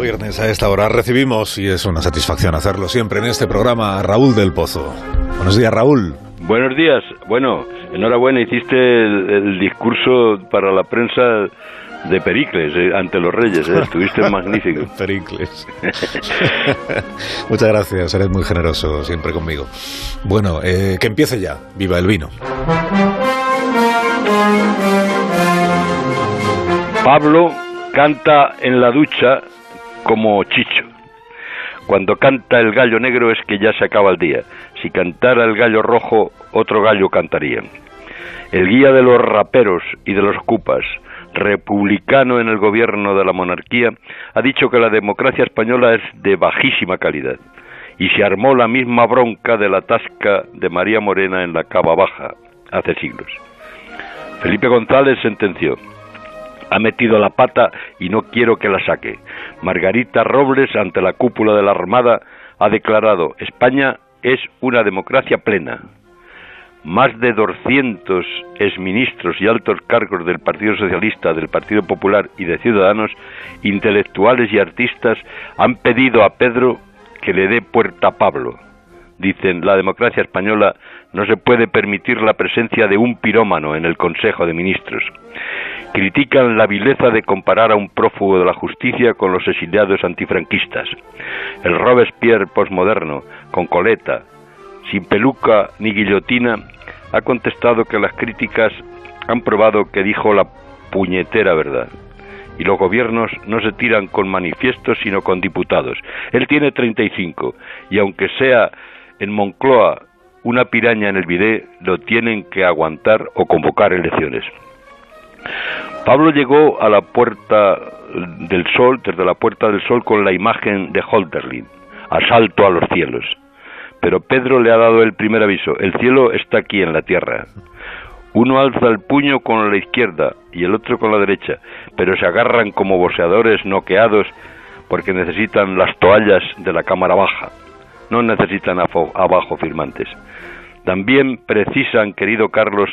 viernes a esta hora recibimos, y es una satisfacción hacerlo siempre en este programa, a Raúl del Pozo. Buenos días, Raúl. Buenos días. Bueno, enhorabuena, hiciste el, discurso para la prensa de Pericles eh, ante los reyes, eh. estuviste magnífico. Pericles. Muchas gracias, eres muy generoso siempre conmigo. Bueno, eh, que empiece ya, viva el vino. Pablo canta en la ducha como Chicho. Cuando canta el gallo negro es que ya se acaba el día. Si cantara el gallo rojo, otro gallo cantaría. El guía de los raperos y de los cupas, republicano en el gobierno de la monarquía, ha dicho que la democracia española es de bajísima calidad. Y se armó la misma bronca de la tasca de María Morena en la Cava Baja hace siglos. Felipe González sentenció ha metido la pata y no quiero que la saque. Margarita Robles, ante la cúpula de la Armada, ha declarado España es una democracia plena. Más de 200 exministros y altos cargos del Partido Socialista, del Partido Popular y de Ciudadanos, intelectuales y artistas, han pedido a Pedro que le dé puerta a Pablo. Dicen, la democracia española no se puede permitir la presencia de un pirómano en el Consejo de Ministros critican la vileza de comparar a un prófugo de la justicia con los exiliados antifranquistas. El Robespierre postmoderno, con coleta, sin peluca ni guillotina, ha contestado que las críticas han probado que dijo la puñetera verdad. Y los gobiernos no se tiran con manifiestos, sino con diputados. Él tiene 35, y aunque sea en Moncloa una piraña en el bidé, lo tienen que aguantar o convocar elecciones. Pablo llegó a la puerta del sol, desde la puerta del sol, con la imagen de Holderlin, asalto a los cielos. Pero Pedro le ha dado el primer aviso, el cielo está aquí en la tierra. Uno alza el puño con la izquierda y el otro con la derecha, pero se agarran como boxeadores noqueados porque necesitan las toallas de la cámara baja, no necesitan abajo firmantes. También precisan, querido Carlos,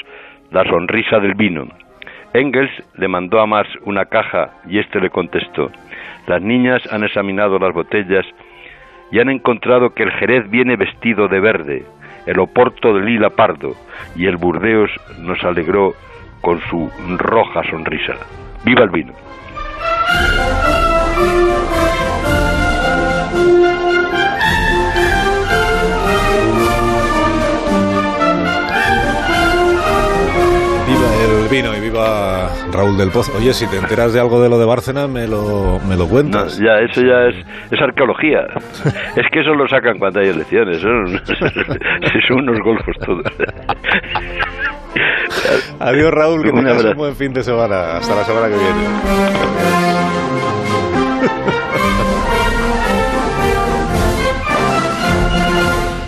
la sonrisa del vino, Engels le mandó a Marx una caja y éste le contestó. Las niñas han examinado las botellas y han encontrado que el Jerez viene vestido de verde, el Oporto de lila pardo y el Burdeos nos alegró con su roja sonrisa. ¡Viva el vino! Vino y viva Raúl del Pozo. Oye, si te enteras de algo de lo de Bárcena, me lo, me lo cuentas. ya, eso ya es, es arqueología. es que eso lo sacan cuando hay elecciones. Son, son unos golfos todos. Adiós, Raúl, que tengas un buen fin de semana. Hasta la semana que viene.